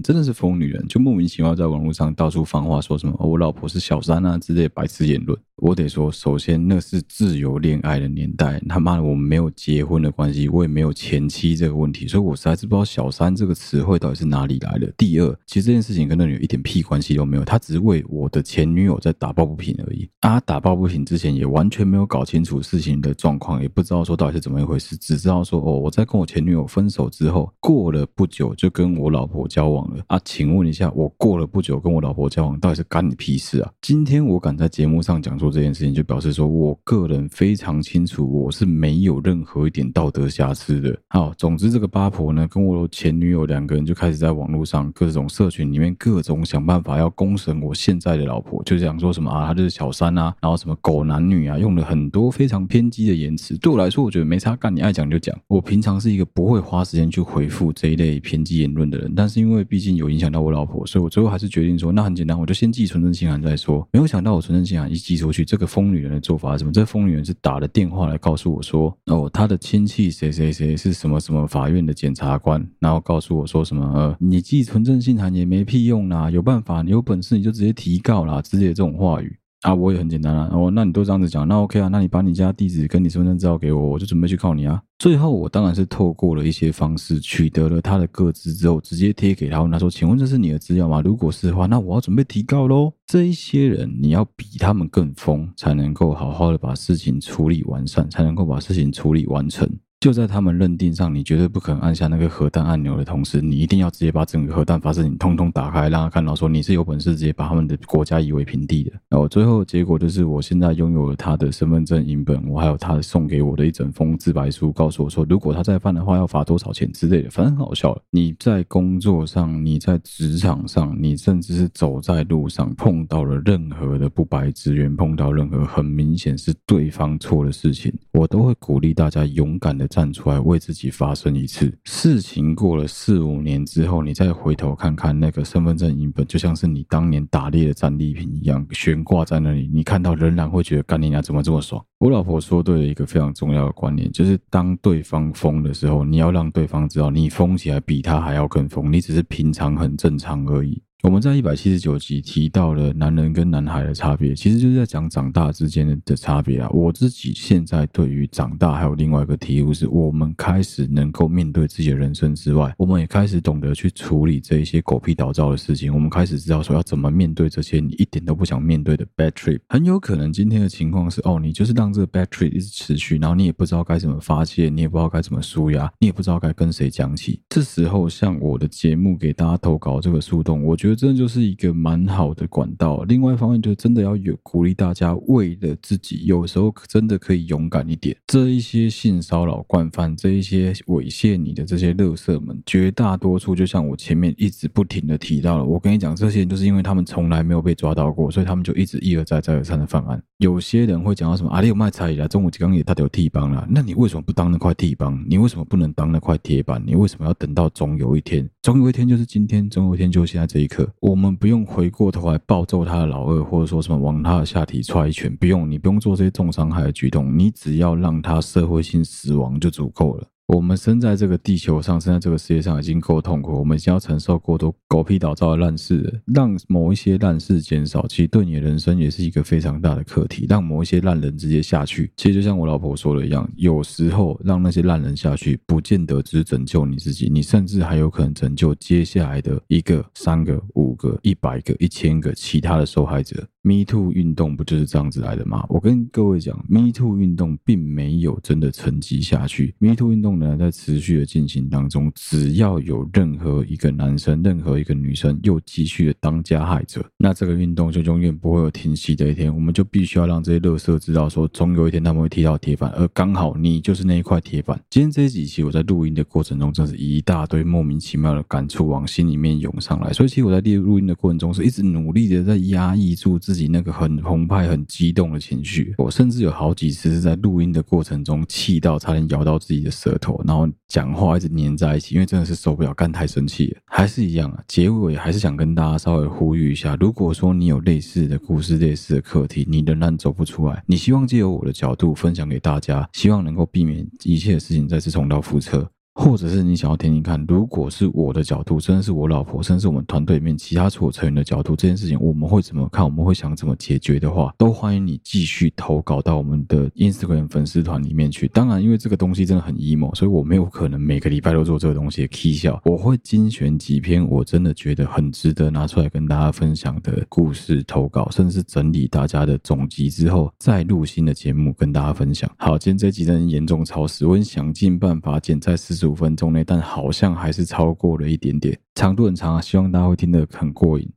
真的是疯女人，就莫名其妙在网络上到处。放话说什么？我老婆是小三啊之类的白痴言论。我得说，首先那是自由恋爱的年代，他妈的我们没有结婚的关系，我也没有前妻这个问题，所以我实在是不知道“小三”这个词汇到底是哪里来的。第二，其实这件事情跟那女一点屁关系都没有，他只是为我的前女友在打抱不平而已。啊，打抱不平之前也完全没有搞清楚事情的状况，也不知道说到底是怎么一回事，只知道说哦，我在跟我前女友分手之后，过了不久就跟我老婆交往了。啊，请问一下，我过了不久跟我老婆交往，到底是干你屁事啊？今天我敢在节目上讲出这件事情，就表示说我个人非常清楚，我是没有任何一点道德瑕疵的。好，总之这个八婆呢，跟我前女友两个人就开始在网络上各种社群里面各种想办法要公审我现在的老婆，就讲说什么啊，她就是小三啊，然后什么狗男女啊，用了很多非常偏激的言辞。对我来说，我觉得没差，干你爱讲就讲。我平常是一个不会花时间去回复这一类偏激言论的人，但是因为毕竟有影响到我老婆，所以我最后还是决定说，那很简单，我就先寄存证信函再说。没有想到我存证信函一寄出去，这个疯女人的做法是什么？这疯女人是打了电话来告诉我说，哦，她的亲戚谁谁谁是什么什么法院的检察官，然后告诉我说什么，呃，你寄存证信函也没屁用啦，有办法，你有本事你就直接提告啦，之类的这种话语。啊，我也很简单啊，哦，那你都这样子讲，那 OK 啊，那你把你家地址跟你身份证资料给我，我就准备去告你啊。最后，我当然是透过了一些方式取得了他的个资之后，直接贴给他，问他说：“请问这是你的资料吗？如果是的话，那我要准备提告喽。”这一些人，你要比他们更疯，才能够好好的把事情处理完善，才能够把事情处理完成。就在他们认定上，你绝对不可能按下那个核弹按钮的同时，你一定要直接把整个核弹发射井通通打开，让他看到说你是有本事直接把他们的国家夷为平地的。然后最后结果就是，我现在拥有了他的身份证影本，我还有他送给我的一整封自白书，告诉我说，如果他再犯的话，要罚多少钱之类的，反正很好笑了。你在工作上，你在职场上，你甚至是走在路上碰到了任何的不白职员，碰到任何很明显是对方错的事情，我都会鼓励大家勇敢的。站出来为自己发声一次。事情过了四五年之后，你再回头看看那个身份证影本，就像是你当年打猎的战利品一样悬挂在那里。你看到仍然会觉得干你娘怎么这么爽？我老婆说对了一个非常重要的观念，就是当对方疯的时候，你要让对方知道你疯起来比他还要更疯，你只是平常很正常而已。我们在一百七十九集提到了男人跟男孩的差别，其实就是在讲长大之间的差别啊。我自己现在对于长大还有另外一个体悟是，我们开始能够面对自己的人生之外，我们也开始懂得去处理这一些狗屁倒灶的事情。我们开始知道说要怎么面对这些你一点都不想面对的 bad trip。很有可能今天的情况是，哦，你就是让这个 bad trip 一直持续，然后你也不知道该怎么发泄，你也不知道该怎么舒压，你也不知道该跟谁讲起。这时候，像我的节目给大家投稿这个树洞，我觉觉得真的就是一个蛮好的管道。另外一方面，就真的要有鼓励大家，为了自己，有时候真的可以勇敢一点。这一些性骚扰惯犯，这一些猥亵你的这些乐色们，绝大多数就像我前面一直不停的提到了，我跟你讲，这些人就是因为他们从来没有被抓到过，所以他们就一直一而再再而三的犯案。有些人会讲到什么啊，你有卖菜啦，中午刚也他都有替帮了，那你为什么不当那块替帮？你为什么不能当那块铁板？你为什么要等到总有一天？总有一天就是今天，总有一天就是现在这一刻。我们不用回过头来暴揍他的老二，或者说什么往他的下体踹一拳，不用，你不用做这些重伤害的举动，你只要让他社会性死亡就足够了。我们生在这个地球上，生在这个世界上已经够痛苦，我们已经要承受过多狗屁倒灶的烂事。让某一些烂事减少，其实对你的人生也是一个非常大的课题。让某一些烂人直接下去，其实就像我老婆说的一样，有时候让那些烂人下去，不见得只拯救你自己，你甚至还有可能拯救接下来的一个、三个、五个、一百个、一千个其他的受害者。Me Too 运动不就是这样子来的吗？我跟各位讲，Me Too 运动并没有真的沉寂下去，Me Too 运动呢。在持续的进行当中，只要有任何一个男生、任何一个女生又继续的当加害者，那这个运动就永远不会有停息的一天。我们就必须要让这些乐色知道，说总有一天他们会踢到铁板，而刚好你就是那一块铁板。今天这几集，其实我在录音的过程中，真是一大堆莫名其妙的感触往心里面涌上来。所以，其实我在录录音的过程中，是一直努力的在压抑住自己自己那个很澎湃、很激动的情绪。我甚至有好几次是在录音的过程中气到差点咬到自己的舌头。然后讲话一直黏在一起，因为真的是受不了，干太生气了。还是一样啊，结尾还是想跟大家稍微呼吁一下：如果说你有类似的故事、类似的课题，你仍然走不出来，你希望借由我的角度分享给大家，希望能够避免一切事情再次重蹈覆辙。或者是你想要听听看，如果是我的角度，甚至是我老婆，甚至是我们团队里面其他所有成员的角度，这件事情我们会怎么看？我们会想怎么解决的话，都欢迎你继续投稿到我们的 Instagram 粉丝团里面去。当然，因为这个东西真的很 emo，所以我没有可能每个礼拜都做这个东西的 K 笑。我会精选几篇我真的觉得很值得拿出来跟大家分享的故事投稿，甚至是整理大家的总集之后，再录新的节目跟大家分享。好，今天这集真的严重超时，我很想尽办法剪在四十五分钟内，但好像还是超过了一点点，长度很长啊，希望大家会听得很过瘾。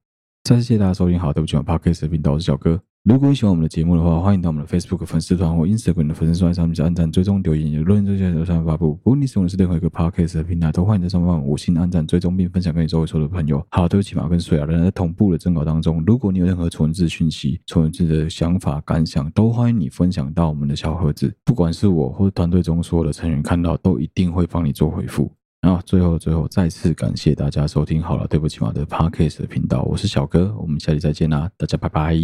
再次谢谢大家收听，好，对不起，我 Podcast 频道我是小哥。如果你喜欢我们的节目的话，欢迎到我们的 Facebook 粉丝团或 Instagram 的粉丝团上面去按赞、追踪、留言，有论这些都上面发布。不论你使用的是任何一个 Podcast 的平台，都欢迎在上方五星按赞、追踪并分享给你周围所有的朋友。好，对不起，马跟水啊，人在同步的征稿当中，如果你有任何纯字讯息、纯字的想法、感想，都欢迎你分享到我们的小盒子，不管是我或者团队中所有的成员看到，都一定会帮你做回复。然后最后最后再次感谢大家收听好了，对不起嘛的 Podcast 的频道，我是小哥，我们下期再见啦，大家拜拜。